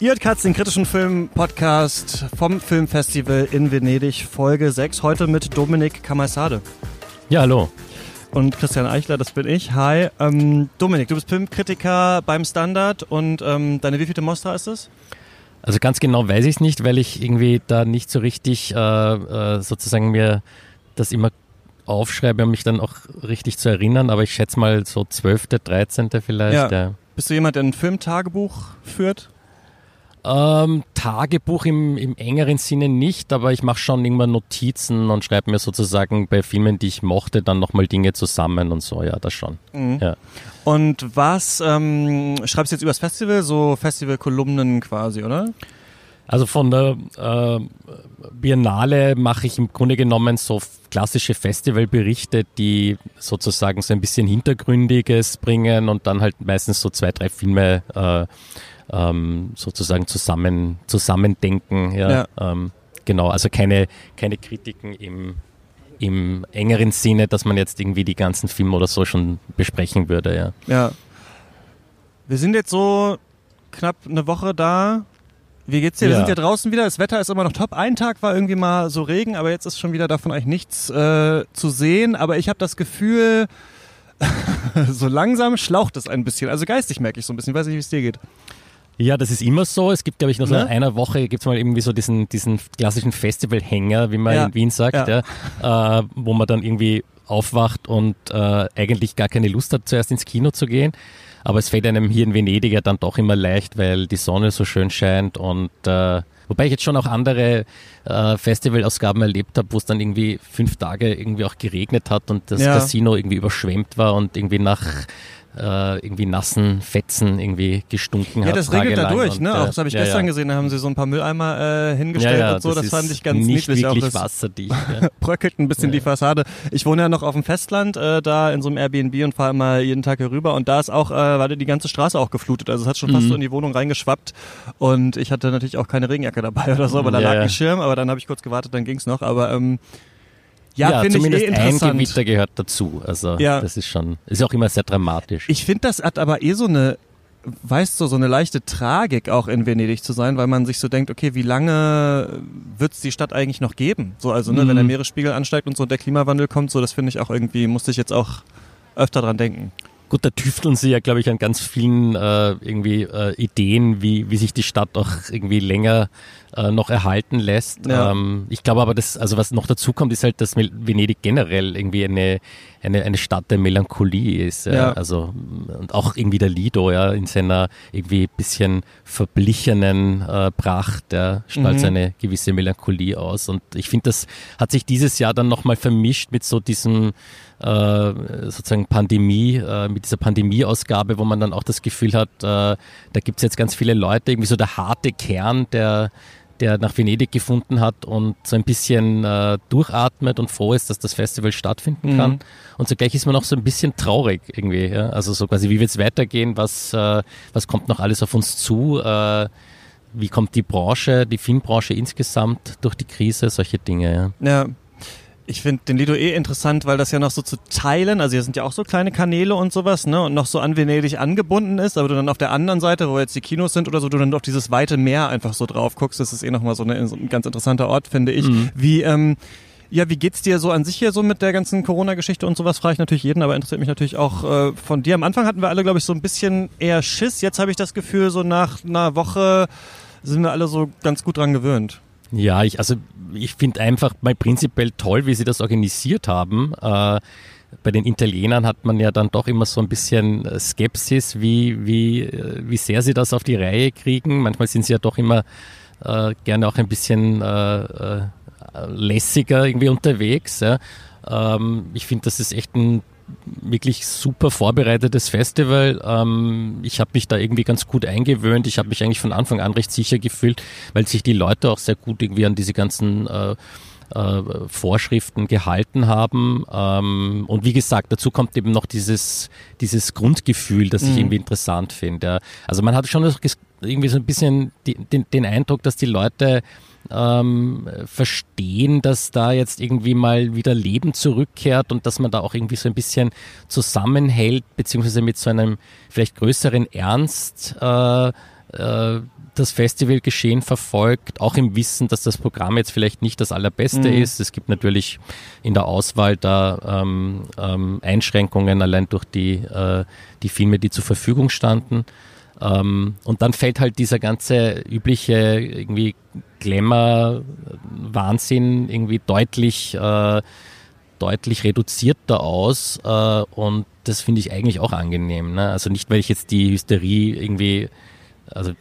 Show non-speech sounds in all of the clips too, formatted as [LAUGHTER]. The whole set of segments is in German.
Ihr hört Katz, den kritischen Film-Podcast vom Filmfestival in Venedig, Folge 6. Heute mit Dominik Kamaisade. Ja, hallo. Und Christian Eichler, das bin ich. Hi. Ähm, Dominik, du bist Filmkritiker beim Standard und ähm, deine wievielte Mostra ist es? Also ganz genau weiß ich es nicht, weil ich irgendwie da nicht so richtig äh, äh, sozusagen mir das immer aufschreibe, um mich dann auch richtig zu erinnern. Aber ich schätze mal so 12., 13. vielleicht. Ja. ja. Bist du jemand, der ein Filmtagebuch führt? Ähm, Tagebuch im, im engeren Sinne nicht, aber ich mache schon irgendwann Notizen und schreibe mir sozusagen bei Filmen, die ich mochte, dann nochmal Dinge zusammen und so, ja, das schon. Mhm. Ja. Und was ähm, schreibst du jetzt übers Festival? So Festivalkolumnen quasi, oder? Also von der äh, Biennale mache ich im Grunde genommen so klassische Festivalberichte, die sozusagen so ein bisschen Hintergründiges bringen und dann halt meistens so zwei, drei Filme äh, ähm, sozusagen zusammen, zusammendenken. Ja, ja. Ähm, genau, also keine, keine Kritiken im, im engeren Sinne, dass man jetzt irgendwie die ganzen Filme oder so schon besprechen würde. Ja. ja. Wir sind jetzt so knapp eine Woche da. Wie geht's dir? Ja. Wir sind ja draußen wieder. Das Wetter ist immer noch top. Ein Tag war irgendwie mal so Regen, aber jetzt ist schon wieder davon eigentlich nichts äh, zu sehen. Aber ich habe das Gefühl, [LAUGHS] so langsam schlaucht es ein bisschen. Also geistig merke ich so ein bisschen. Ich weiß nicht, wie es dir geht. Ja, das ist immer so. Es gibt, glaube ich, noch so ne? in einer Woche gibt es mal irgendwie so diesen, diesen klassischen Festivalhänger, wie man ja. in Wien sagt, ja. ja äh, wo man dann irgendwie aufwacht und äh, eigentlich gar keine Lust hat, zuerst ins Kino zu gehen. Aber es fällt einem hier in Venedig ja dann doch immer leicht, weil die Sonne so schön scheint und äh, wobei ich jetzt schon auch andere äh, Festivalausgaben erlebt habe, wo es dann irgendwie fünf Tage irgendwie auch geregnet hat und das ja. Casino irgendwie überschwemmt war und irgendwie nach äh, irgendwie nassen Fetzen irgendwie gestunken hat. Ja, das regelt da durch, ne? Auch das habe ich ja, gestern ja. gesehen, da haben sie so ein paar Mülleimer äh, hingestellt ja, und so. Das, das fand ich ganz nicht niedlich. Wirklich auch wasserdicht. [LAUGHS] bröckelt ein bisschen die Fassade. Ich wohne ja noch auf dem Festland, äh, da in so einem Airbnb und fahre immer jeden Tag hier rüber und da ist auch, äh, war die ganze Straße auch geflutet. Also es hat schon fast mhm. so in die Wohnung reingeschwappt und ich hatte natürlich auch keine Regenjacke dabei oder so, aber da lag ein Schirm, aber dann habe ich kurz gewartet, dann ging's noch. Aber ähm, ja, ja finde ich eh interessant. ein Gewitter gehört dazu. Also ja. das ist schon, ist auch immer sehr dramatisch. Ich finde, das hat aber eh so eine, weißt du, so eine leichte Tragik auch in Venedig zu sein, weil man sich so denkt, okay, wie lange wird es die Stadt eigentlich noch geben? So, also ne, mhm. wenn der Meeresspiegel ansteigt und so der Klimawandel kommt, so das finde ich auch irgendwie, musste ich jetzt auch öfter dran denken. Gut, da tüfteln sie ja, glaube ich, an ganz vielen äh, irgendwie äh, Ideen, wie, wie sich die Stadt auch irgendwie länger äh, noch erhalten lässt. Ja. Ähm, ich glaube aber, dass, also was noch dazu kommt, ist halt, dass Venedig generell irgendwie eine, eine, eine Stadt der Melancholie ist. Ja. ja. Also, und auch irgendwie der Lido, ja, in seiner irgendwie bisschen verblichenen äh, Pracht, ja, strahlt mhm. seine gewisse Melancholie aus. Und ich finde, das hat sich dieses Jahr dann nochmal vermischt mit so diesem, äh, sozusagen Pandemie, äh, mit dieser Pandemieausgabe, wo man dann auch das Gefühl hat, äh, da gibt es jetzt ganz viele Leute, irgendwie so der harte Kern, der der nach Venedig gefunden hat und so ein bisschen äh, durchatmet und froh ist, dass das Festival stattfinden kann. Mhm. Und zugleich ist man auch so ein bisschen traurig irgendwie. Ja? Also so quasi, wie wird es weitergehen? Was, äh, was kommt noch alles auf uns zu? Äh, wie kommt die Branche, die Filmbranche insgesamt durch die Krise? Solche Dinge. Ja. ja. Ich finde den Lido eh interessant, weil das ja noch so zu teilen, also hier sind ja auch so kleine Kanäle und sowas, ne, und noch so an Venedig angebunden ist, aber du dann auf der anderen Seite, wo jetzt die Kinos sind oder so, du dann auf dieses weite Meer einfach so drauf guckst, das ist eh nochmal so, eine, so ein ganz interessanter Ort, finde ich. Mhm. Wie, ähm, ja, wie geht's dir so an sich hier so mit der ganzen Corona-Geschichte und sowas? Frage ich natürlich jeden, aber interessiert mich natürlich auch äh, von dir. Am Anfang hatten wir alle, glaube ich, so ein bisschen eher Schiss. Jetzt habe ich das Gefühl, so nach einer Woche sind wir alle so ganz gut dran gewöhnt. Ja, ich, also ich finde einfach mal prinzipiell toll, wie sie das organisiert haben. Äh, bei den Italienern hat man ja dann doch immer so ein bisschen äh, Skepsis, wie, wie, äh, wie sehr sie das auf die Reihe kriegen. Manchmal sind sie ja doch immer äh, gerne auch ein bisschen äh, äh lässiger irgendwie unterwegs. Ja. Ähm, ich finde, das ist echt ein wirklich super vorbereitetes Festival. Ähm, ich habe mich da irgendwie ganz gut eingewöhnt. Ich habe mich eigentlich von Anfang an recht sicher gefühlt, weil sich die Leute auch sehr gut irgendwie an diese ganzen äh, äh, Vorschriften gehalten haben. Ähm, und wie gesagt, dazu kommt eben noch dieses, dieses Grundgefühl, das ich mhm. irgendwie interessant finde. Ja. Also man hat schon irgendwie so ein bisschen die, den, den Eindruck, dass die Leute ähm, verstehen, dass da jetzt irgendwie mal wieder Leben zurückkehrt und dass man da auch irgendwie so ein bisschen zusammenhält, beziehungsweise mit so einem vielleicht größeren Ernst äh, äh, das Festivalgeschehen verfolgt, auch im Wissen, dass das Programm jetzt vielleicht nicht das allerbeste mhm. ist. Es gibt natürlich in der Auswahl da ähm, ähm, Einschränkungen allein durch die, äh, die Filme, die zur Verfügung standen. Ähm, und dann fällt halt dieser ganze übliche irgendwie Glamour-Wahnsinn irgendwie deutlich, äh, deutlich reduzierter aus. Äh, und das finde ich eigentlich auch angenehm. Ne? Also nicht, weil ich jetzt die Hysterie irgendwie also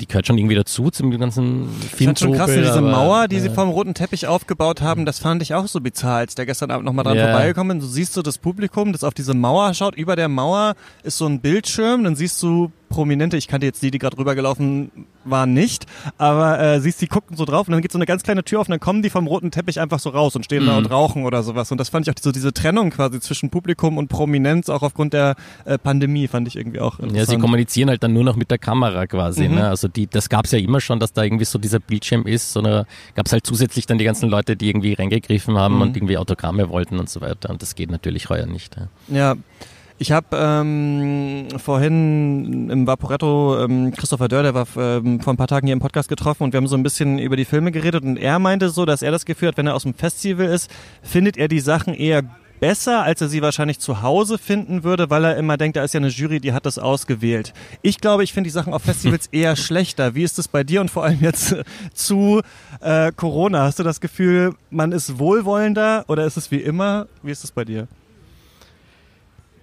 die gehört schon irgendwie dazu zum ganzen Film. Das schon krass, diese aber, Mauer, die ja. sie vom roten Teppich aufgebaut haben, das fand ich auch so bizarr, als der gestern Abend nochmal dran ja. vorbeigekommen ist. Du siehst so das Publikum, das auf diese Mauer schaut. Über der Mauer ist so ein Bildschirm, dann siehst du Prominente, ich kannte jetzt die, die gerade rübergelaufen waren, nicht, aber äh, siehst, die gucken so drauf und dann geht so eine ganz kleine Tür auf und dann kommen die vom roten Teppich einfach so raus und stehen mhm. da und rauchen oder sowas. Und das fand ich auch so diese Trennung quasi zwischen Publikum und Prominenz, auch aufgrund der äh, Pandemie, fand ich irgendwie auch interessant. Ja, sie kommunizieren halt dann nur noch mit der Kamera quasi. Mhm. Ne? Also die, das gab es ja immer schon, dass da irgendwie so dieser Bildschirm ist, sondern gab es halt zusätzlich dann die ganzen Leute, die irgendwie reingegriffen haben mhm. und irgendwie Autogramme wollten und so weiter. Und das geht natürlich heuer nicht. Ja. ja. Ich habe ähm, vorhin im Vaporetto ähm, Christopher Dörr, der war ähm, vor ein paar Tagen hier im Podcast getroffen und wir haben so ein bisschen über die Filme geredet und er meinte so, dass er das Gefühl hat, wenn er aus dem Festival ist, findet er die Sachen eher besser, als er sie wahrscheinlich zu Hause finden würde, weil er immer denkt, da ist ja eine Jury, die hat das ausgewählt. Ich glaube, ich finde die Sachen auf Festivals [LAUGHS] eher schlechter. Wie ist es bei dir und vor allem jetzt zu äh, Corona? Hast du das Gefühl, man ist wohlwollender oder ist es wie immer? Wie ist es bei dir?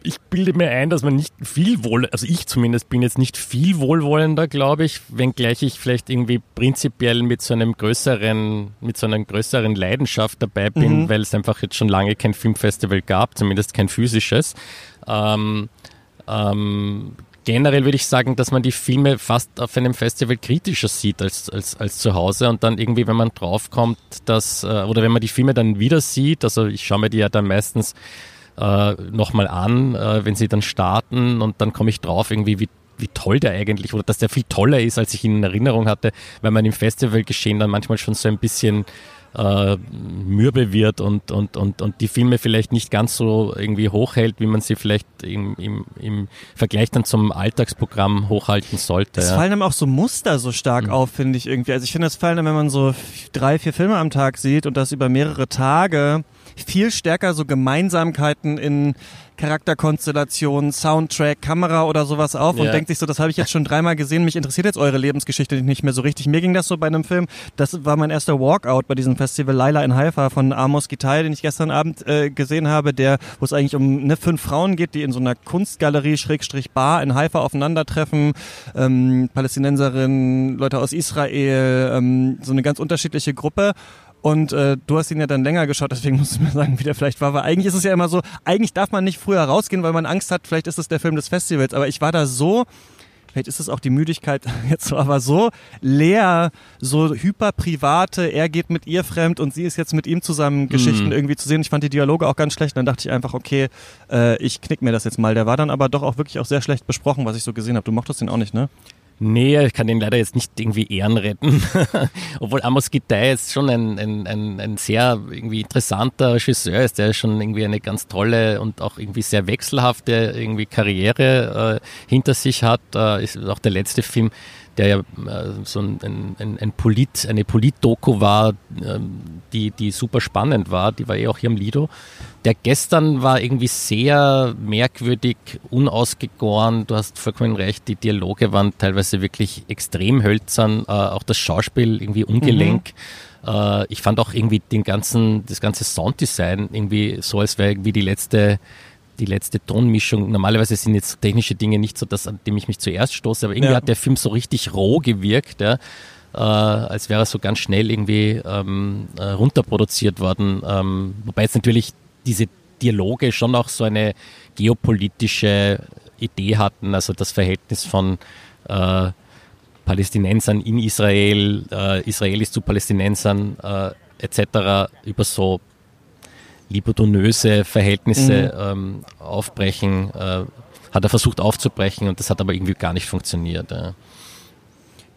Ich bilde mir ein, dass man nicht viel wohl, also ich zumindest bin jetzt nicht viel wohlwollender, glaube ich, wenngleich ich vielleicht irgendwie prinzipiell mit so einem größeren, mit so einer größeren Leidenschaft dabei bin, mhm. weil es einfach jetzt schon lange kein Filmfestival gab, zumindest kein physisches. Ähm, ähm, generell würde ich sagen, dass man die Filme fast auf einem Festival kritischer sieht als, als, als zu Hause und dann irgendwie, wenn man draufkommt, dass, äh, oder wenn man die Filme dann wieder sieht, also ich schaue mir die ja dann meistens äh, nochmal an, äh, wenn sie dann starten und dann komme ich drauf irgendwie, wie wie toll der eigentlich oder dass der viel toller ist, als ich ihn in Erinnerung hatte, weil man im Festivalgeschehen dann manchmal schon so ein bisschen äh, mürbe wird und, und, und, und die Filme vielleicht nicht ganz so irgendwie hochhält, wie man sie vielleicht im, im, im Vergleich dann zum Alltagsprogramm hochhalten sollte. Es ja. fallen einem auch so Muster so stark mhm. auf, finde ich irgendwie. Also ich finde, es fallen einem, wenn man so drei, vier Filme am Tag sieht und das über mehrere Tage, viel stärker so Gemeinsamkeiten in Charakterkonstellationen, Soundtrack, Kamera oder sowas auf und denkt sich so, das habe ich jetzt schon dreimal gesehen, mich interessiert jetzt eure Lebensgeschichte nicht mehr so richtig. Mir ging das so bei einem Film, das war mein erster Walkout bei diesem Festival Laila in Haifa von Amos Gitai, den ich gestern Abend äh, gesehen habe, der, wo es eigentlich um ne, fünf Frauen geht, die in so einer Kunstgalerie, Schrägstrich Bar in Haifa aufeinandertreffen, ähm, Palästinenserinnen, Leute aus Israel, ähm, so eine ganz unterschiedliche Gruppe und äh, du hast ihn ja dann länger geschaut, deswegen [LAUGHS] musst du mir sagen, wie der vielleicht war. Weil eigentlich ist es ja immer so, eigentlich darf man nicht früher rausgehen, weil man Angst hat, vielleicht ist es der Film des Festivals. Aber ich war da so, vielleicht ist es auch die Müdigkeit [LAUGHS] jetzt so, aber so leer, so hyperprivate, er geht mit ihr fremd und sie ist jetzt mit ihm zusammen Geschichten mm. irgendwie zu sehen. Ich fand die Dialoge auch ganz schlecht. Und dann dachte ich einfach, okay, äh, ich knick mir das jetzt mal. Der war dann aber doch auch wirklich auch sehr schlecht besprochen, was ich so gesehen habe. Du mochtest den auch nicht, ne? Nee, ich kann den leider jetzt nicht irgendwie Ehren retten. [LAUGHS] Obwohl Amos Gitai jetzt schon ein, ein, ein, ein, sehr irgendwie interessanter Regisseur ist, der schon irgendwie eine ganz tolle und auch irgendwie sehr wechselhafte irgendwie Karriere äh, hinter sich hat. Äh, ist auch der letzte Film, der ja äh, so ein, ein, ein Polit, eine Polit-Doku war, äh, die, die super spannend war. Die war eh auch hier im Lido. Der gestern war irgendwie sehr merkwürdig, unausgegoren. Du hast vollkommen recht, die Dialoge waren teilweise wirklich extrem hölzern. Äh, auch das Schauspiel irgendwie ungelenk. Mhm. Äh, ich fand auch irgendwie den ganzen, das ganze Sounddesign irgendwie so, als wäre irgendwie die letzte die letzte Tonmischung. Normalerweise sind jetzt technische Dinge nicht so das, an dem ich mich zuerst stoße, aber irgendwie ja. hat der Film so richtig roh gewirkt, ja, äh, als wäre er so ganz schnell irgendwie ähm, äh, runterproduziert worden. Ähm, wobei jetzt natürlich diese Dialoge schon auch so eine geopolitische Idee hatten, also das Verhältnis von äh, Palästinensern in Israel, äh, Israelis zu Palästinensern äh, etc. über so libidonöse Verhältnisse mhm. ähm, aufbrechen, äh, hat er versucht aufzubrechen und das hat aber irgendwie gar nicht funktioniert. Ja.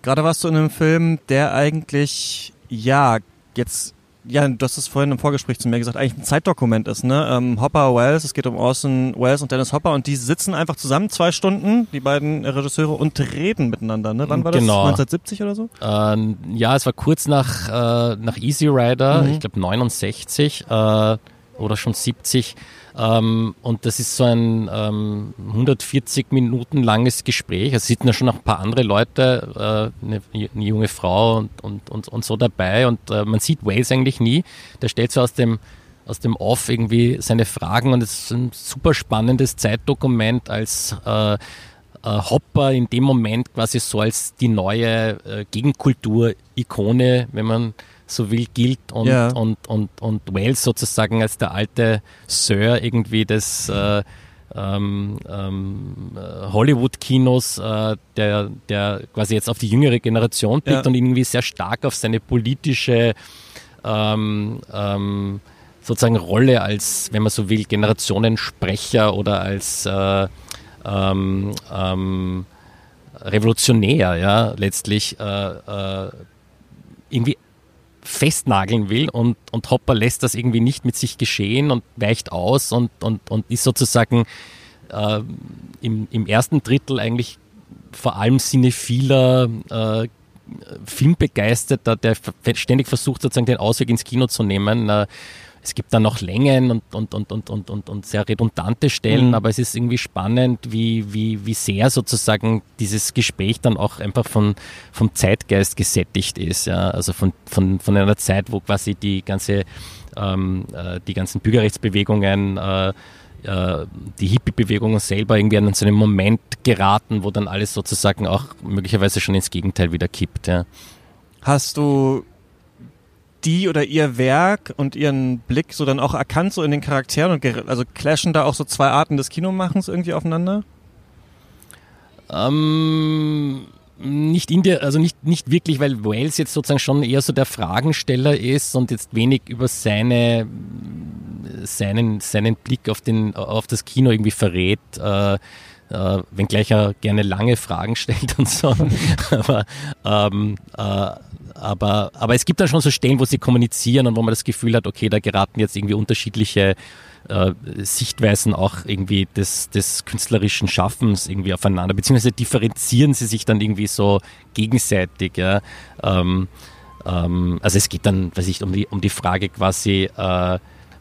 Gerade warst du in einem Film, der eigentlich, ja, jetzt ja, du hast es vorhin im Vorgespräch zu mir gesagt, eigentlich ein Zeitdokument ist, ne? Ähm, Hopper, Wells, es geht um Orson Welles und Dennis Hopper und die sitzen einfach zusammen zwei Stunden, die beiden Regisseure, und reden miteinander, ne? Wann war das? Genau. 1970 oder so? Ähm, ja, es war kurz nach, äh, nach Easy Rider, Mhm. ich glaube 69 äh, oder schon 70. Ähm, und das ist so ein ähm, 140 Minuten langes Gespräch. Es sitzen ja schon noch ein paar andere Leute, äh, eine, eine junge Frau und, und, und, und so dabei. Und äh, man sieht Wales eigentlich nie. Der stellt so aus dem aus dem Off irgendwie seine Fragen und es ist ein super spannendes Zeitdokument als äh, äh, Hopper in dem Moment quasi so als die neue äh, Gegenkultur-Ikone, wenn man so will, gilt und, Ja. und, und, und Wales sozusagen als der alte Sir irgendwie des äh, ähm, ähm, äh, Hollywood-Kinos, äh, der, der quasi jetzt auf die jüngere Generation blickt Ja. und irgendwie sehr stark auf seine politische ähm, ähm, sozusagen Rolle als, wenn man so will, Generationensprecher oder als äh, ähm, ähm, Revolutionär, ja, letztlich äh, äh, irgendwie festnageln will und, und Hopper lässt das irgendwie nicht mit sich geschehen und weicht aus und, und, und ist sozusagen äh, im, im ersten Drittel eigentlich vor allem cinephiler äh, Filmbegeisterter, der ständig versucht, sozusagen den Ausweg ins Kino zu nehmen. Äh, es gibt dann noch Längen und, und, und, und, und, und, und sehr redundante Stellen, Mhm. aber es ist irgendwie spannend, wie, wie, wie sehr sozusagen dieses Gespräch dann auch einfach von, vom Zeitgeist gesättigt ist. Ja? Also von, von, von einer Zeit, wo quasi die ganze ähm, äh, die ganzen Bürgerrechtsbewegungen äh, äh, die Hippie-Bewegung selber irgendwie an so einen Moment geraten, wo dann alles sozusagen auch möglicherweise schon ins Gegenteil wieder kippt. Ja. Hast du die oder ihr Werk und ihren Blick so dann auch erkannt, so in den Charakteren und also clashen da auch so zwei Arten des Kinomachens irgendwie aufeinander? Ähm, nicht in der, also nicht, nicht wirklich, weil Wales jetzt sozusagen schon eher so der Fragensteller ist und jetzt wenig über seine, seinen, seinen Blick auf, den, auf das Kino irgendwie verrät. Äh, äh, wenngleich er gerne lange Fragen [LAUGHS] stellt und so. aber, ähm, äh, aber, aber es gibt dann schon so Stellen, wo sie kommunizieren und wo man das Gefühl hat, okay, da geraten jetzt irgendwie unterschiedliche äh, Sichtweisen auch irgendwie des, des künstlerischen Schaffens irgendwie aufeinander, beziehungsweise differenzieren sie sich dann irgendwie so gegenseitig. Ja? Ähm, ähm, also es geht dann, weiß ich, um die, um die Frage quasi, äh, äh,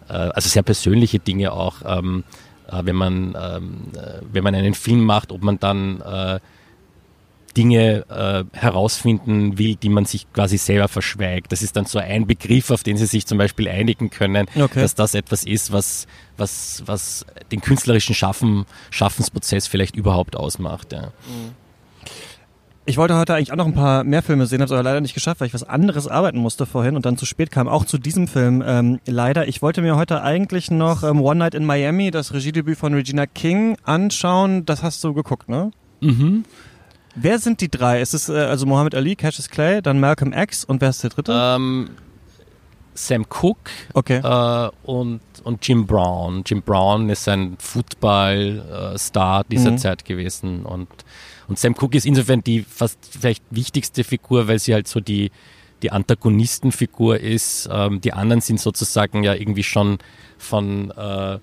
also sehr persönliche Dinge auch, ähm, äh, wenn man ähm, äh, wenn man einen Film macht, ob man dann äh, Dinge äh, herausfinden will, die man sich quasi selber verschweigt. Das ist dann so ein Begriff, auf den sie sich zum Beispiel einigen können, Okay. dass das etwas ist, was, was, was den künstlerischen Schaffen, Schaffensprozess vielleicht überhaupt ausmacht. Ja. Ich wollte heute eigentlich auch noch ein paar mehr Filme sehen, habe es aber leider nicht geschafft, weil ich was anderes arbeiten musste vorhin und dann zu spät kam, auch zu diesem Film ähm, leider. Ich wollte mir heute eigentlich noch ähm, One Night in Miami, das Regiedebüt von Regina King, anschauen. Das hast du geguckt, ne? Mhm. Wer sind die drei? Ist es äh, also Muhammad Ali, Cassius Clay, dann Malcolm X und wer ist der dritte? Ähm, Sam Cooke okay. äh, und, und Jim Brown. Jim Brown ist ein Football-Star dieser Mhm. Zeit gewesen und, und Sam Cooke ist insofern die fast vielleicht wichtigste Figur, weil sie halt so die, die Antagonistenfigur ist. Ähm, die anderen sind sozusagen ja irgendwie schon von äh,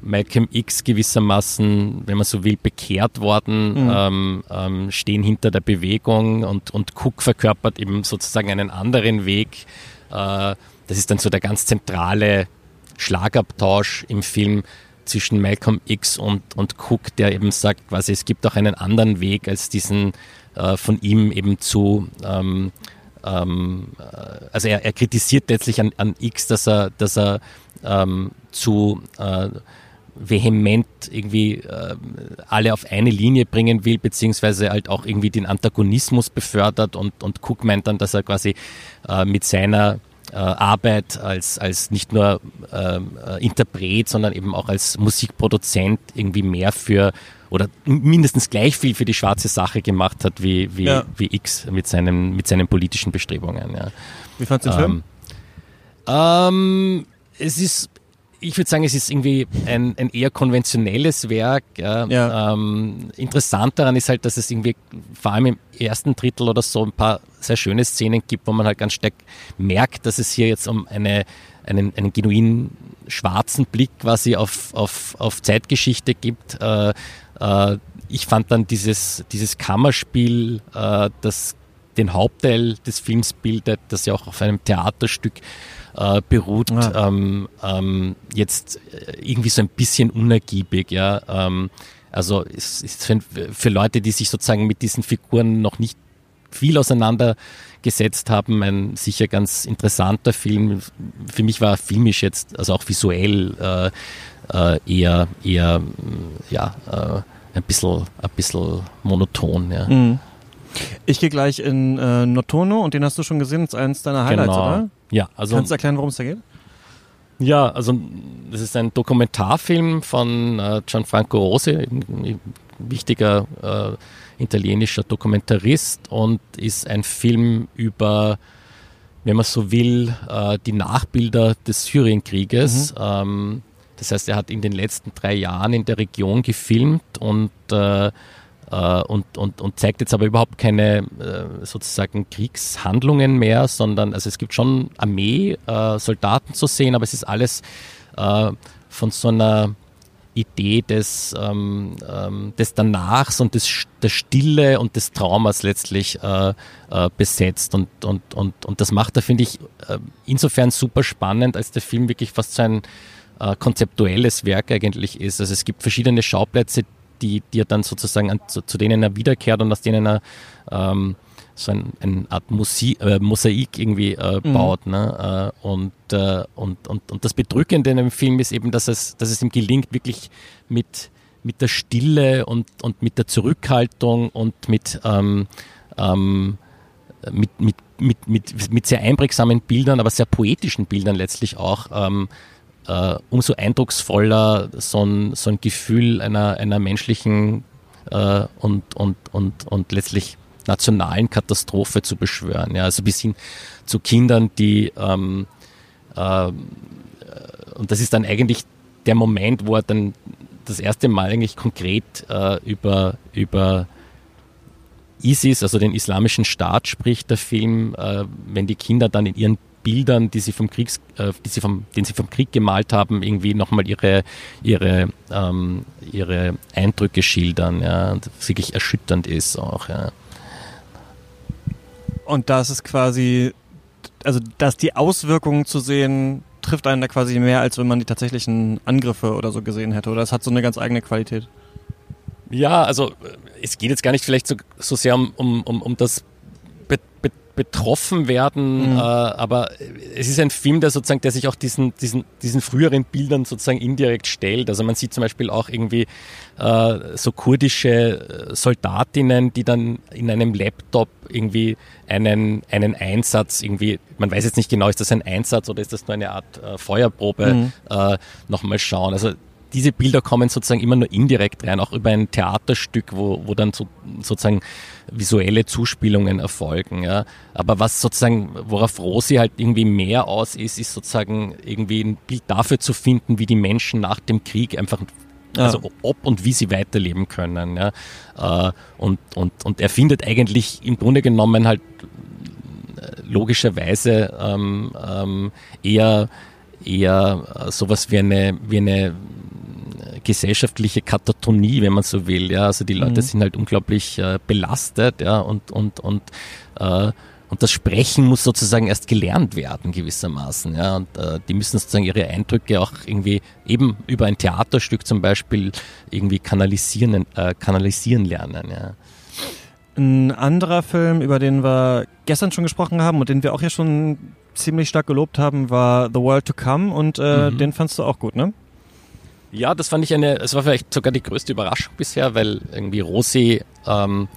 Malcolm X gewissermaßen, wenn man so will, bekehrt worden, Mhm. ähm, ähm, stehen hinter der Bewegung und, und Cook verkörpert eben sozusagen einen anderen Weg. Äh, das ist dann so der ganz zentrale Schlagabtausch im Film zwischen Malcolm X und, und Cook, der eben sagt, quasi, es gibt auch einen anderen Weg als diesen äh, von ihm eben zu ähm, ähm, äh, also er, er kritisiert letztlich an, an X, dass er, dass er ähm, zu äh, vehement irgendwie äh, alle auf eine Linie bringen will, beziehungsweise halt auch irgendwie den Antagonismus befördert und, und Cook meint dann, dass er quasi äh, mit seiner Arbeit als, als nicht nur ähm, äh, Interpret, sondern eben auch als Musikproduzent irgendwie mehr für oder mindestens gleich viel für die schwarze Sache gemacht hat wie, wie, Ja. wie X mit seinen, mit seinen politischen Bestrebungen. Ja. Wie fandst du den Film? Ähm, ähm, es ist ich würde sagen, es ist irgendwie ein, ein eher konventionelles Werk. Ja. ja. Ähm, interessant daran ist halt, dass es irgendwie vor allem im ersten Drittel oder so ein paar sehr schöne Szenen gibt, wo man halt ganz stark merkt, dass es hier jetzt um eine, einen, einen genuinen schwarzen Blick quasi auf, auf, auf Zeitgeschichte gibt. Äh, äh, ich fand dann dieses, dieses Kammerspiel, äh, das den Hauptteil des Films bildet, das ja auch auf einem Theaterstück äh, beruht, ja. ähm, ähm, jetzt äh, irgendwie so ein bisschen unergiebig, ja. Ähm, also es ist für, für, Leute, die sich sozusagen mit diesen Figuren noch nicht viel auseinandergesetzt haben, ein sicher ganz interessanter Film. Für mich war filmisch jetzt, also auch visuell äh, äh, eher, eher ja, äh, ein bisschen, ein bisschen monoton. Ja. Mhm. Ich gehe gleich in äh, Notono und den hast du schon gesehen, als eines deiner Highlights, genau. oder? Ja, also. Kannst du erklären, worum es da geht? Ja, also das ist ein Dokumentarfilm von äh, Gianfranco Rosi, ein wichtiger äh, italienischer Dokumentarist und ist ein Film über, wenn man so will, äh, die Nachbilder des Syrienkrieges. Mhm. Ähm, das heißt, er hat in den letzten drei Jahren in der Region gefilmt und äh, und, und, und zeigt jetzt aber überhaupt keine äh, sozusagen Kriegshandlungen mehr, sondern also es gibt schon Armee, äh, Soldaten zu sehen, aber es ist alles äh, von so einer Idee des, ähm, ähm, des Danachs und des, der Stille und des Traumas letztlich äh, äh, besetzt. Und, und, und, und das macht er, finde ich, äh, insofern super spannend, als der Film wirklich fast so ein äh, konzeptuelles Werk eigentlich ist. Also es gibt verschiedene Schauplätze, die, die er dann sozusagen an, zu, zu, denen er wiederkehrt und aus denen er ähm, so ein, eine Art Musik, äh, Mosaik irgendwie äh, mhm. baut. Ne? Äh, und, äh, und, und, und das Bedrückende in dem Film ist eben, dass es, dass es ihm gelingt, wirklich mit, mit der Stille und, und mit der Zurückhaltung und mit, ähm, ähm, mit, mit, mit, mit, mit sehr einprägsamen Bildern, aber sehr poetischen Bildern letztlich auch ähm, äh, umso eindrucksvoller so ein, so ein Gefühl einer, einer menschlichen äh, und, und, und, und letztlich nationalen Katastrophe zu beschwören. Ja, also bis hin zu Kindern, die ähm, äh, und das ist dann eigentlich der Moment, wo er dann das erste Mal eigentlich konkret äh, über, über ISIS, also den islamischen Staat spricht, der Film, äh, wenn die Kinder dann in ihren Bildern, die sie vom Kriegs, äh, die sie vom, den sie vom Krieg gemalt haben, irgendwie nochmal ihre, ihre, ähm, ihre Eindrücke schildern, ja, und wirklich erschütternd ist auch, ja. Und das ist quasi, also dass die Auswirkungen zu sehen, trifft einen da quasi mehr, als wenn man die tatsächlichen Angriffe oder so gesehen hätte, oder es hat so eine ganz eigene Qualität. Ja, also es geht jetzt gar nicht vielleicht so, so sehr um, um, um das Be Be betroffen werden, mhm. äh, aber es ist ein Film, der sozusagen, der sich auch diesen, diesen, diesen früheren Bildern sozusagen indirekt stellt. Also man sieht zum Beispiel auch irgendwie äh, so kurdische äh, Soldatinnen, die dann in einem Laptop irgendwie einen, einen Einsatz irgendwie, man weiß jetzt nicht genau, ist das ein Einsatz oder ist das nur eine Art äh, Feuerprobe, mhm. äh, nochmal schauen. Also diese Bilder kommen sozusagen immer nur indirekt rein, auch über ein Theaterstück, wo, wo dann so, sozusagen visuelle Zuspielungen erfolgen. Ja. Aber was sozusagen, worauf Rosi halt irgendwie mehr aus ist, ist sozusagen irgendwie ein Bild dafür zu finden, wie die Menschen nach dem Krieg einfach also ob und wie sie weiterleben können. Ja. Äh, und, und, und er findet eigentlich im Grunde genommen halt äh, logischerweise ähm, ähm, eher eher sowas wie eine, wie eine gesellschaftliche Katatonie, wenn man so will. Ja, also die Leute mhm. sind halt unglaublich äh, belastet, ja, und und und äh, und das Sprechen muss sozusagen erst gelernt werden gewissermaßen, ja, und äh, die müssen sozusagen ihre Eindrücke auch irgendwie eben über ein Theaterstück zum Beispiel irgendwie kanalisieren, äh, kanalisieren lernen, ja. Ein anderer Film, über den wir gestern schon gesprochen haben und den wir auch hier schon ziemlich stark gelobt haben, war The World to Come und äh, mhm. den fandst du auch gut, ne? Ja, das fand ich eine, es war vielleicht sogar die größte Überraschung bisher, weil irgendwie Rosi, ähm,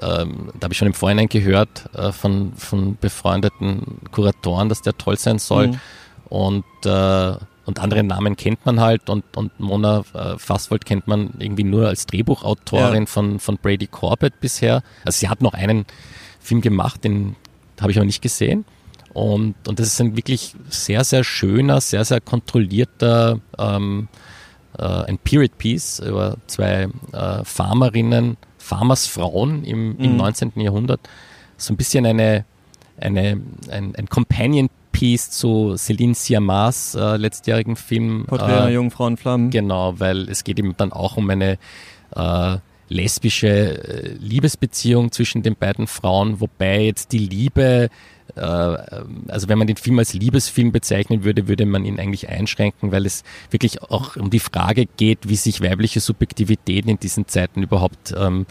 ähm, da habe ich schon im Vorhinein gehört äh, von, von befreundeten Kuratoren, dass der toll sein soll. Mhm. Und, äh, und andere Namen kennt man halt und, und Mona äh, Fasswold kennt man irgendwie nur als Drehbuchautorin ja. von, von Brady Corbett bisher. Also sie hat noch einen Film gemacht, den habe ich aber nicht gesehen. Und, und das ist ein wirklich sehr, sehr schöner, sehr, sehr kontrollierter ähm, äh, ein Period Piece über zwei äh, Farmerinnen, Farmersfrauen im, im 19. Mhm. Jahrhundert. So ein bisschen eine, eine, ein, ein Companion Piece zu Céline Siamas äh, letztjährigen Film. Porträt einer äh, jungen Frau in Flammen. Genau, weil es geht eben dann auch um eine äh, lesbische äh, Liebesbeziehung zwischen den beiden Frauen, wobei jetzt die Liebe also wenn man den Film als Liebesfilm bezeichnen würde, würde man ihn eigentlich einschränken, weil es wirklich auch um die Frage geht, wie sich weibliche Subjektivität in diesen Zeiten überhaupt ähm,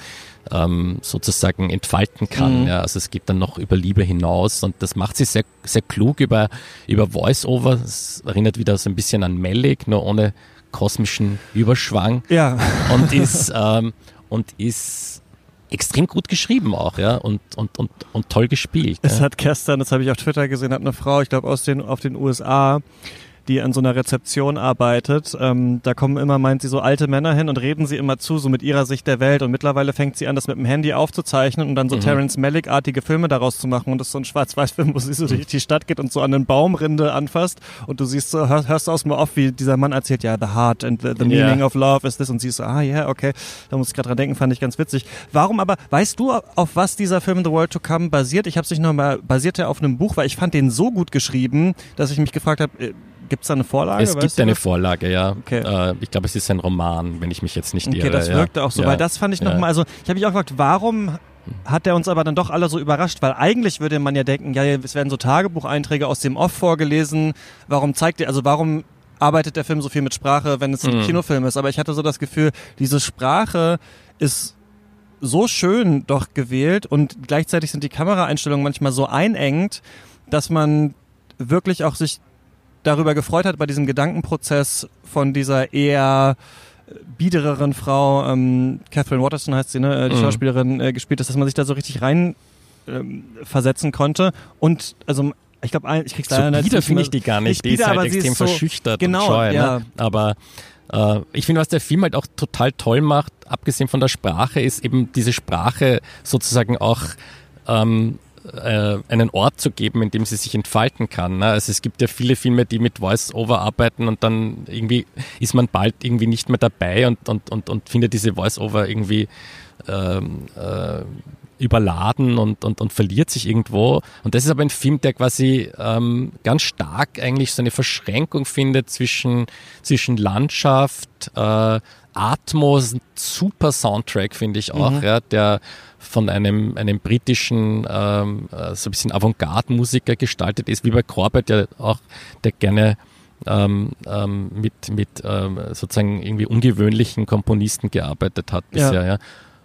ähm, sozusagen entfalten kann. Mhm. Ja, also es geht dann noch über Liebe hinaus und das macht sie sehr, sehr klug über, über Voice-Over. Es erinnert wieder so ein bisschen an Mellig, nur ohne kosmischen Überschwang. Ja. Und ist, ähm, und ist extrem gut geschrieben auch, ja, und, und, und, und toll gespielt. Es ja. hat gestern, das habe ich auf Twitter gesehen, hat eine Frau, ich glaube aus den, auf den USA, die an so einer Rezeption arbeitet. Ähm, da kommen immer, meint sie, so alte Männer hin und reden sie immer zu, so mit ihrer Sicht der Welt. Und mittlerweile fängt sie an, das mit dem Handy aufzuzeichnen und dann so mhm. Terence Malick-artige Filme daraus zu machen. Und das ist so ein Schwarz-Weiß-Film, wo sie so durch die Stadt geht und so an einen Baumrinde anfasst. Und du siehst so, hörst, hörst aus mir oft, wie dieser Mann erzählt, ja, the heart and the, the meaning yeah. of love is this. Und sie ist so, ah, ja, yeah, okay. Da muss ich gerade dran denken, fand ich ganz witzig. Warum aber, weißt du, auf was dieser Film The World to Come basiert? Ich habe es nicht nochmal, basiert er auf einem Buch, weil ich fand den so gut geschrieben, dass ich mich gefragt habe, äh, Gibt es da eine Vorlage? Es gibt eine das? Vorlage, ja. Okay. Äh, ich glaube, es ist ein Roman, wenn ich mich jetzt nicht okay, irre. Okay, das wirkte ja. auch so, ja. weil das fand ich ja. nochmal, also ich habe mich auch gefragt, warum hat er uns aber dann doch alle so überrascht, weil eigentlich würde man ja denken, ja, es werden so Tagebucheinträge aus dem Off vorgelesen, warum zeigt er, also warum arbeitet der Film so viel mit Sprache, wenn es ein mhm. Kinofilm ist, aber ich hatte so das Gefühl, diese Sprache ist so schön doch gewählt und gleichzeitig sind die Kameraeinstellungen manchmal so einengt, dass man wirklich auch sich darüber gefreut hat bei diesem Gedankenprozess von dieser eher biedereren Frau, ähm, Catherine Watterson heißt sie, ne, äh, die mhm. Schauspielerin äh, gespielt ist, dass man sich da so richtig rein ähm, versetzen konnte. Und also ich glaube, ich krieg's leider so nicht. finde ich die gar nicht. Die ist halt extrem ist so, verschüchtert genau, und scheu. Ne? Ja. Ne? Aber äh, ich finde, was der Film halt auch total toll macht, abgesehen von der Sprache, ist eben diese Sprache sozusagen auch ähm, äh, einen Ort zu geben, in dem sie sich entfalten kann. Ne? Also es gibt ja viele Filme, die mit Voice-Over arbeiten und dann irgendwie ist man bald irgendwie nicht mehr dabei und, und, und, und findet diese Voice-Over irgendwie ähm, äh, überladen und, und, und verliert sich irgendwo. Und das ist aber ein Film, der quasi ähm, ganz stark eigentlich so eine Verschränkung findet zwischen, zwischen Landschaft, äh, Atmos, ein super Soundtrack, finde ich auch, mhm. ja, der von einem, einem britischen, ähm, äh, so ein bisschen Avantgarde-Musiker gestaltet ist, wie bei Corbett, der auch, der gerne ähm, ähm, mit, mit ähm, sozusagen irgendwie ungewöhnlichen Komponisten gearbeitet hat bisher, ja. ja.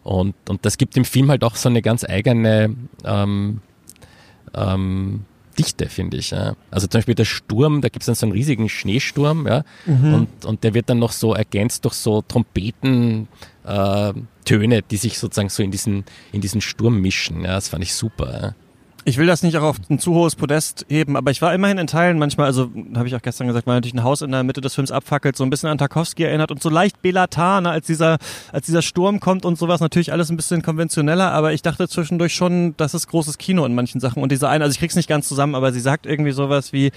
Und, und das gibt dem Film halt auch so eine ganz eigene ähm, ähm, Dichte, finde ich. Ja. Also zum Beispiel der Sturm, da gibt es dann so einen riesigen Schneesturm, ja, mhm. und, und der wird dann noch so ergänzt durch so Trompeten, äh, Töne, die sich sozusagen so in diesen, in diesen Sturm mischen. Ja, das fand ich super. Ja. Ich will das nicht auch auf ein zu hohes Podest heben, aber ich war immerhin in Teilen manchmal, also habe ich auch gestern gesagt, weil natürlich ein Haus in der Mitte des Films abfackelt, so ein bisschen an Tarkovsky erinnert und so leicht Belatar, ne, als dieser, als dieser Sturm kommt und sowas, natürlich alles ein bisschen konventioneller, aber ich dachte zwischendurch schon, das ist großes Kino in manchen Sachen und diese eine, also ich krieg's nicht ganz zusammen, aber sie sagt irgendwie sowas wie,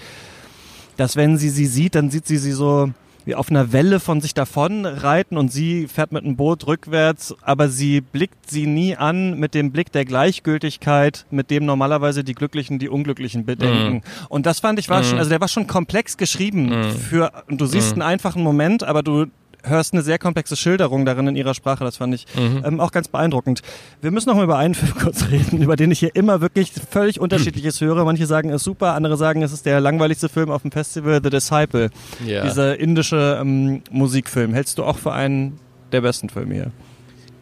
dass wenn sie sie sieht, dann sieht sie sie so, wie auf einer Welle von sich davon reiten und sie fährt mit einem Boot rückwärts, aber sie blickt sie nie an mit dem Blick der Gleichgültigkeit, mit dem normalerweise die Glücklichen die Unglücklichen bedenken. Mm. Und das fand ich war mm. schon, also der war schon komplex geschrieben mm. für, und du siehst mhm. einen einfachen Moment, aber du hörst eine sehr komplexe Schilderung darin in ihrer Sprache. Das fand ich mhm. ähm, auch ganz beeindruckend. Wir müssen noch mal über einen [LAUGHS] Film kurz reden, über den ich hier immer wirklich völlig unterschiedliches höre. Manche sagen, es ist super, andere sagen, es ist der langweiligste Film auf dem Festival, The Disciple. Ja. Dieser indische ähm, Musikfilm. Hältst du auch für einen der besten Filme hier?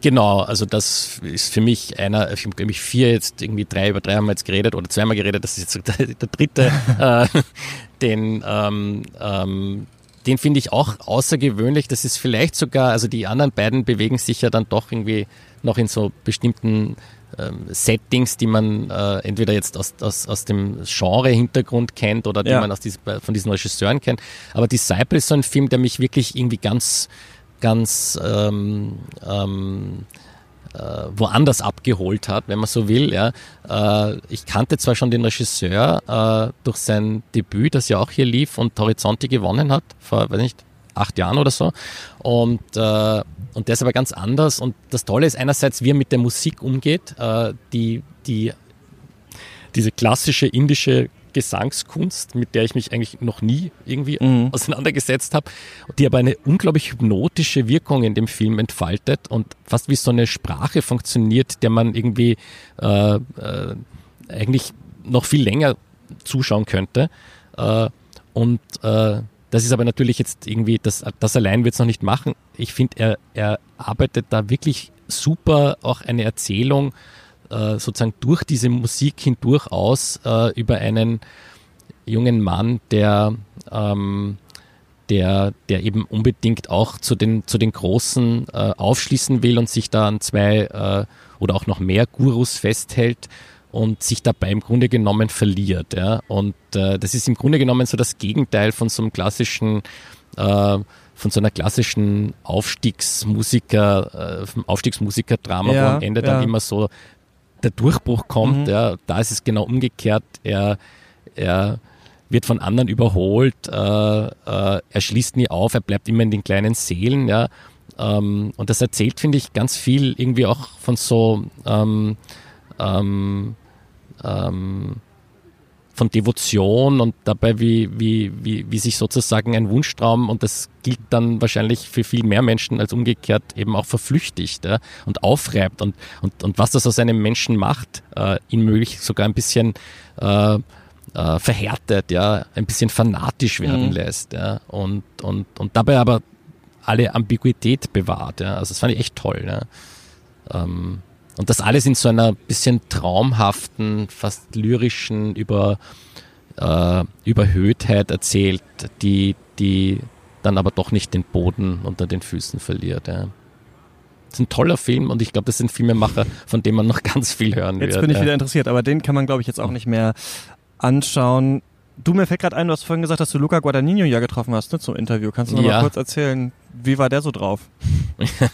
Genau, also das ist für mich einer, ich habe glaube ich vier jetzt, irgendwie drei, über drei haben wir jetzt geredet oder zweimal geredet, das ist jetzt der, [LAUGHS] der dritte, äh, [LAUGHS] den ähm, ähm, den finde ich auch außergewöhnlich. Das ist vielleicht sogar, also die anderen beiden bewegen sich ja dann doch irgendwie noch in so bestimmten ähm, Settings, die man äh, entweder jetzt aus, aus, aus dem Genre-Hintergrund kennt oder die ja. man aus dies, von diesen Regisseuren kennt. Aber Disciple ist so ein Film, der mich wirklich irgendwie ganz, ganz ähm, ähm, äh, woanders abgeholt hat, wenn man so will. Ja. Äh, ich kannte zwar schon den Regisseur äh, durch sein Debüt, das ja auch hier lief und Horizonte gewonnen hat, vor, weiß nicht, acht Jahren oder so. Und, äh, und der ist aber ganz anders. Und das Tolle ist einerseits, wie er mit der Musik umgeht, äh, die, die, diese klassische indische Gesangskunst, mit der ich mich eigentlich noch nie irgendwie mhm. auseinandergesetzt habe, die aber eine unglaublich hypnotische Wirkung in dem Film entfaltet und fast wie so eine Sprache funktioniert, der man irgendwie äh, äh, eigentlich noch viel länger zuschauen könnte. Äh, und äh, das ist aber natürlich jetzt irgendwie, das, das allein wird es noch nicht machen. Ich finde, er, er arbeitet da wirklich super auch eine Erzählung äh, sozusagen durch diese Musik hindurch aus äh, über einen jungen Mann, der, ähm, der, der eben unbedingt auch zu den, zu den Großen äh, aufschließen will und sich da an zwei äh, oder auch noch mehr Gurus festhält und sich dabei im Grunde genommen verliert. Ja? Und äh, das ist im Grunde genommen so das Gegenteil von so einem klassischen äh, von so einer klassischen Aufstiegsmusiker, äh, Aufstiegsmusiker-Drama, ja, wo am Ende ja. dann immer so der Durchbruch kommt. Mhm. Ja, da ist es genau umgekehrt. Er, er wird von anderen überholt, äh, äh, er schließt nie auf, er bleibt immer in den kleinen Seelen. Ja, ähm, und das erzählt, finde ich, ganz viel irgendwie auch von so ähm, ähm, ähm von Devotion und dabei, wie, wie, wie, wie sich sozusagen ein Wunschtraum, und das gilt dann wahrscheinlich für viel mehr Menschen als umgekehrt, eben auch verflüchtigt ja, und aufreibt und, und, und was das aus einem Menschen macht, äh, ihn möglich sogar ein bisschen äh, äh, verhärtet, ja, ein bisschen fanatisch werden mhm. lässt ja, und, und, und dabei aber alle Ambiguität bewahrt. Ja. Also das fand ich echt toll. Ja. Ähm, und das alles in so einer bisschen traumhaften, fast lyrischen Über, äh, Überhöhtheit erzählt, die, die dann aber doch nicht den Boden unter den Füßen verliert. Ja. Das ist ein toller Film und ich glaube, das sind Filmemacher, von denen man noch [LAUGHS] ganz viel hören jetzt wird. Jetzt bin ich ja. wieder interessiert, aber den kann man, glaube ich, jetzt auch nicht mehr anschauen. Du, mir fällt gerade ein, du hast vorhin gesagt, dass du Luca Guadagnino ja getroffen hast ne, zum Interview. Kannst du noch ja. mal kurz erzählen, wie war der so drauf? [LAUGHS]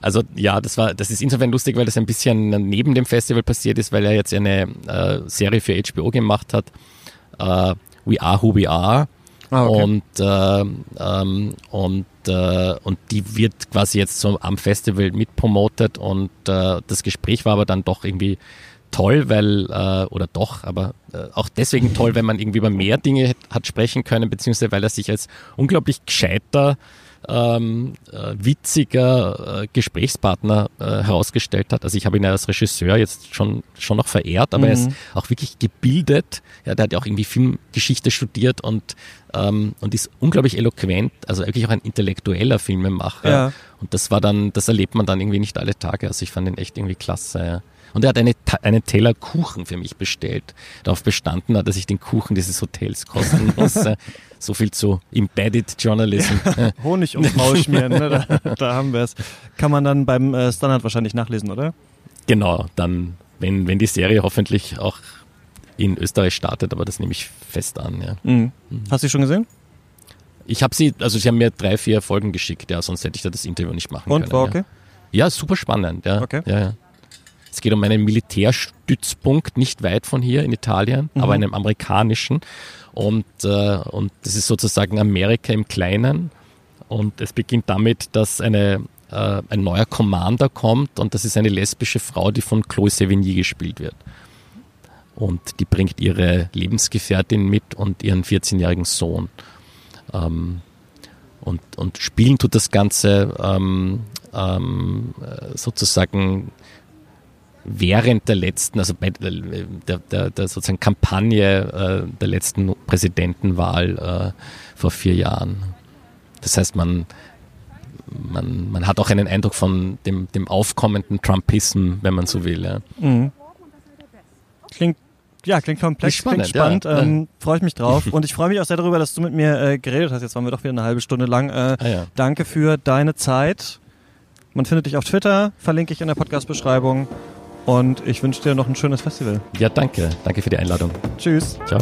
Also ja, das war, das ist insofern lustig, weil das ein bisschen neben dem Festival passiert ist, weil er jetzt eine äh, Serie für HBO gemacht hat, äh, We Are Who We Are. Ah, okay. Und, äh, ähm, und, äh, und die wird quasi jetzt so am Festival mitpromotet und äh, das Gespräch war aber dann doch irgendwie toll, weil, äh, oder doch, aber äh, auch deswegen toll, wenn man irgendwie über mehr Dinge hat sprechen können, beziehungsweise weil er sich als unglaublich gescheiter ähm, äh, witziger äh, Gesprächspartner äh, herausgestellt hat. Also ich habe ihn ja als Regisseur jetzt schon, schon noch verehrt, aber mhm. er ist mhm. auch wirklich gebildet. Ja, der hat ja auch irgendwie Filmgeschichte studiert und, ähm, und ist unglaublich eloquent, also wirklich auch ein intellektueller Filmemacher. Ja. Und das war dann, das erlebt man dann irgendwie nicht alle Tage. Also ich fand ihn echt irgendwie klasse. Ja. Und er hat eine, einen Teller Kuchen für mich bestellt. Darauf bestanden hat, dass ich den Kuchen dieses Hotels kosten [LAUGHS] muss. so viel zu Embedded Journalism. Honig ums Maul [LAUGHS] schmieren, ne? da, da, haben wir es. Kann man dann beim äh, Standard wahrscheinlich nachlesen, oder? Genau, dann, wenn, wenn die Serie hoffentlich auch in Österreich startet, aber das nehme ich fest an. Ja. Mhm. mhm. Hast du sie schon gesehen? Ich habe sie, also sie haben mir drei, vier Folgen geschickt, ja, sonst hätte ich da das Interview nicht machen Und, können. Und war okay? Ja. ja, super spannend, ja. Okay. Ja, ja. Es geht um einen Militärstützpunkt nicht weit von hier in Italien, mhm. aber einem amerikanischen. Und, äh, und das ist sozusagen Amerika im Kleinen. Und es beginnt damit, dass eine, äh, ein neuer Commander kommt und das ist eine lesbische Frau, die von Chloe Sevigny gespielt wird. Und die bringt ihre Lebensgefährtin mit und ihren 14-jährigen Sohn. Ähm, und, und spielen tut das Ganze ähm, ähm, sozusagen während der letzten, also bei der, der, der sozusagen Kampagne äh, der letzten Präsidentenwahl äh, vor vier Jahren. Das heißt, man, man, man hat auch einen Eindruck von dem, dem aufkommenden Trumpism, wenn man so will. Ja. Mhm. Klingt ja, klingt komplex, klingt spannend. Ja. Ähm, freue ich mich drauf. [LAUGHS] Und ich freue mich auch sehr darüber, dass du mit mir äh, geredet hast. Jetzt waren wir doch wieder eine halbe Stunde lang. Äh, ah, ja. Danke für deine Zeit. Man findet dich auf Twitter, verlinke ich in der Podcast-Beschreibung. Und ich wünsche dir noch ein schönes Festival. Ja, danke. Danke für die Einladung. Tschüss. Ciao.